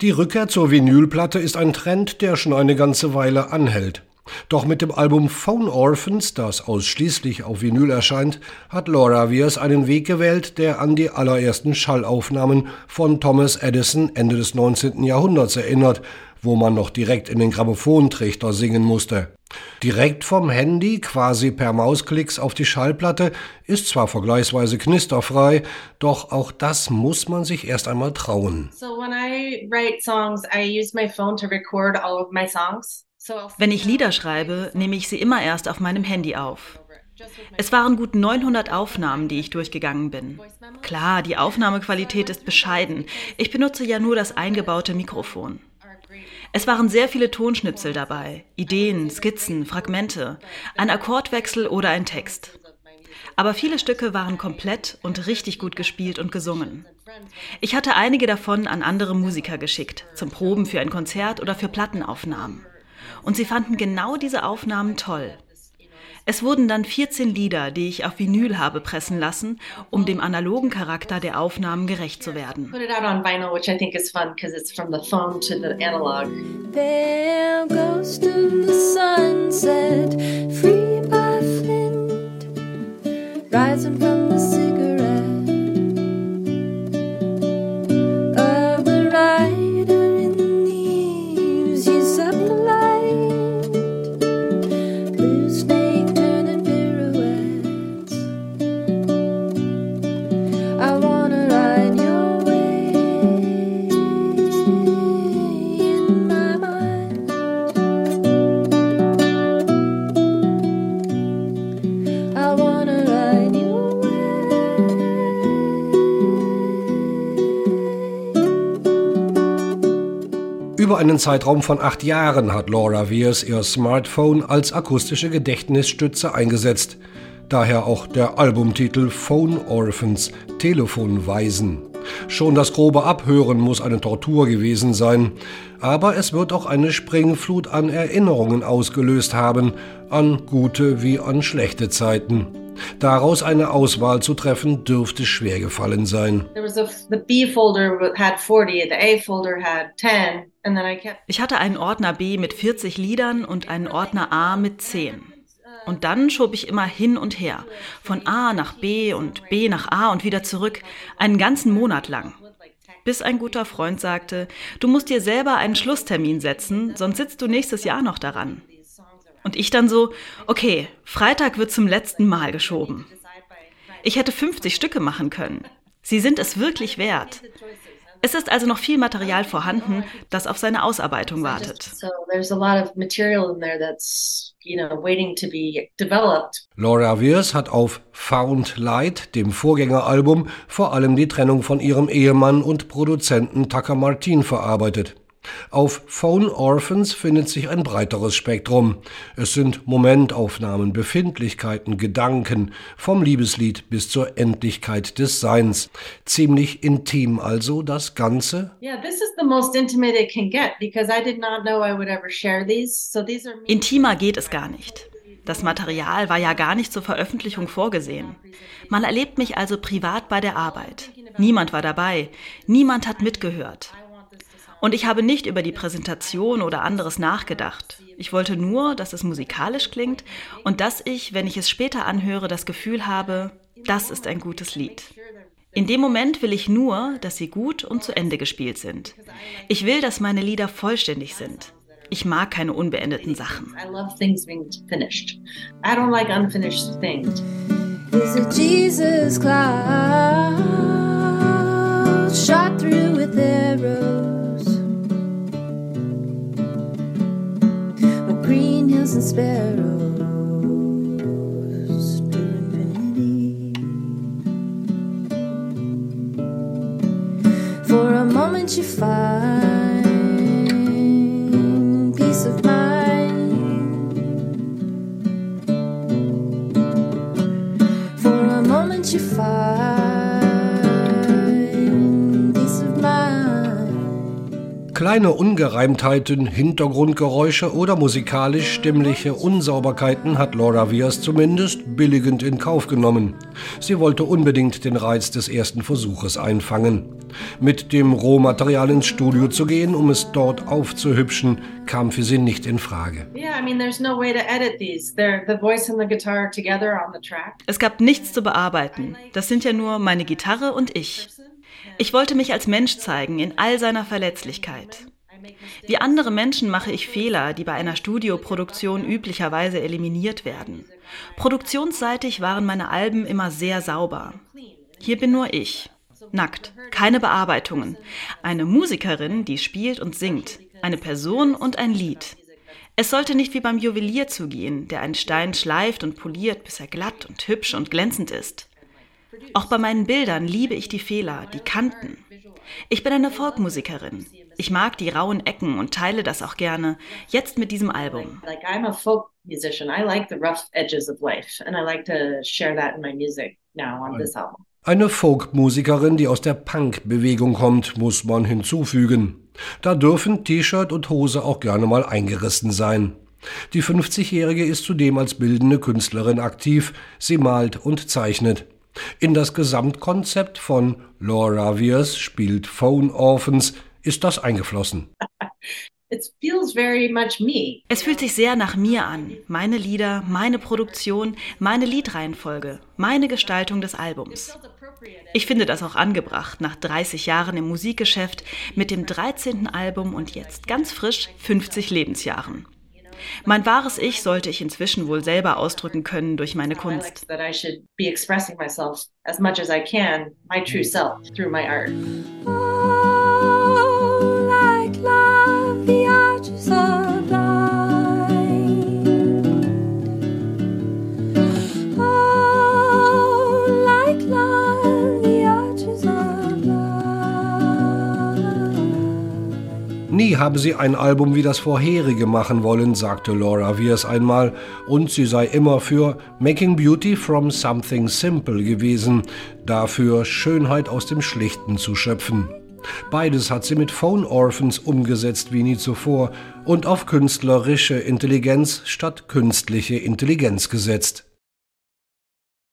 Die Rückkehr zur Vinylplatte ist ein Trend, der schon eine ganze Weile anhält. Doch mit dem Album Phone Orphans, das ausschließlich auf Vinyl erscheint, hat Laura Weirs einen Weg gewählt, der an die allerersten Schallaufnahmen von Thomas Edison Ende des 19. Jahrhunderts erinnert, wo man noch direkt in den Grammophontrichter singen musste. Direkt vom Handy, quasi per Mausklicks auf die Schallplatte, ist zwar vergleichsweise knisterfrei, doch auch das muss man sich erst einmal trauen. So songs. Wenn ich Lieder schreibe, nehme ich sie immer erst auf meinem Handy auf. Es waren gut 900 Aufnahmen, die ich durchgegangen bin. Klar, die Aufnahmequalität ist bescheiden. Ich benutze ja nur das eingebaute Mikrofon. Es waren sehr viele Tonschnipsel dabei, Ideen, Skizzen, Fragmente, ein Akkordwechsel oder ein Text. Aber viele Stücke waren komplett und richtig gut gespielt und gesungen. Ich hatte einige davon an andere Musiker geschickt, zum Proben für ein Konzert oder für Plattenaufnahmen. Und sie fanden genau diese Aufnahmen toll. Es wurden dann 14 Lieder, die ich auf Vinyl habe pressen lassen, um dem analogen Charakter der Aufnahmen gerecht zu werden. Put it out on vinyl, which I think is fun because it's from the phone to the analog. There goes to the sunset, free by Flint, rising from the cigarette. Über einen Zeitraum von acht Jahren hat Laura Weirs ihr Smartphone als akustische Gedächtnisstütze eingesetzt. Daher auch der Albumtitel Phone Orphans, Telefonweisen. Schon das grobe Abhören muss eine Tortur gewesen sein. Aber es wird auch eine Springflut an Erinnerungen ausgelöst haben, an gute wie an schlechte Zeiten. Daraus eine Auswahl zu treffen, dürfte schwer gefallen sein. Ich hatte einen Ordner B mit 40 Liedern und einen Ordner A mit 10. Und dann schob ich immer hin und her, von A nach B und B nach A und wieder zurück, einen ganzen Monat lang. Bis ein guter Freund sagte, du musst dir selber einen Schlusstermin setzen, sonst sitzt du nächstes Jahr noch daran. Und ich dann so, okay, Freitag wird zum letzten Mal geschoben. Ich hätte 50 Stücke machen können. Sie sind es wirklich wert. Es ist also noch viel Material vorhanden, das auf seine Ausarbeitung wartet. Laura Weirs hat auf Found Light, dem Vorgängeralbum, vor allem die Trennung von ihrem Ehemann und Produzenten Tucker Martin verarbeitet. Auf Phone Orphans findet sich ein breiteres Spektrum. Es sind Momentaufnahmen, Befindlichkeiten, Gedanken, vom Liebeslied bis zur Endlichkeit des Seins. Ziemlich intim also das Ganze. Intimer geht es gar nicht. Das Material war ja gar nicht zur Veröffentlichung vorgesehen. Man erlebt mich also privat bei der Arbeit. Niemand war dabei, niemand hat mitgehört. Und ich habe nicht über die Präsentation oder anderes nachgedacht. Ich wollte nur, dass es musikalisch klingt und dass ich, wenn ich es später anhöre, das Gefühl habe, das ist ein gutes Lied. In dem Moment will ich nur, dass sie gut und zu Ende gespielt sind. Ich will, dass meine Lieder vollständig sind. Ich mag keine unbeendeten Sachen. I love things being finished. I don't like unfinished things. Is it Jesus cloud hills and sparrows to infinity. For a moment you find peace of mind. For a moment you find Kleine Ungereimtheiten, Hintergrundgeräusche oder musikalisch-stimmliche Unsauberkeiten hat Laura Viers zumindest billigend in Kauf genommen. Sie wollte unbedingt den Reiz des ersten Versuches einfangen. Mit dem Rohmaterial ins Studio zu gehen, um es dort aufzuhübschen, kam für sie nicht in Frage. Es gab nichts zu bearbeiten. Das sind ja nur meine Gitarre und ich. Ich wollte mich als Mensch zeigen in all seiner Verletzlichkeit. Wie andere Menschen mache ich Fehler, die bei einer Studioproduktion üblicherweise eliminiert werden. Produktionsseitig waren meine Alben immer sehr sauber. Hier bin nur ich. Nackt, keine Bearbeitungen. Eine Musikerin, die spielt und singt. Eine Person und ein Lied. Es sollte nicht wie beim Juwelier zugehen, der einen Stein schleift und poliert, bis er glatt und hübsch und glänzend ist. Auch bei meinen Bildern liebe ich die Fehler, die Kanten. Ich bin eine Folkmusikerin. Ich mag die rauen Ecken und teile das auch gerne. Jetzt mit diesem Album. Eine Folkmusikerin, die aus der Punk-Bewegung kommt, muss man hinzufügen. Da dürfen T-Shirt und Hose auch gerne mal eingerissen sein. Die 50-Jährige ist zudem als bildende Künstlerin aktiv. Sie malt und zeichnet. In das Gesamtkonzept von Laura Wiers spielt Phone Orphans ist das eingeflossen. Es fühlt sich sehr nach mir an. Meine Lieder, meine Produktion, meine Liedreihenfolge, meine Gestaltung des Albums. Ich finde das auch angebracht nach 30 Jahren im Musikgeschäft mit dem 13. Album und jetzt ganz frisch 50 Lebensjahren. Mein wahres Ich sollte ich inzwischen wohl selber ausdrücken können durch meine Kunst. Oh, habe sie ein Album wie das vorherige machen wollen, sagte Laura Wiers einmal, und sie sei immer für Making Beauty from Something Simple gewesen, dafür Schönheit aus dem Schlichten zu schöpfen. Beides hat sie mit Phone Orphans umgesetzt wie nie zuvor und auf künstlerische Intelligenz statt künstliche Intelligenz gesetzt.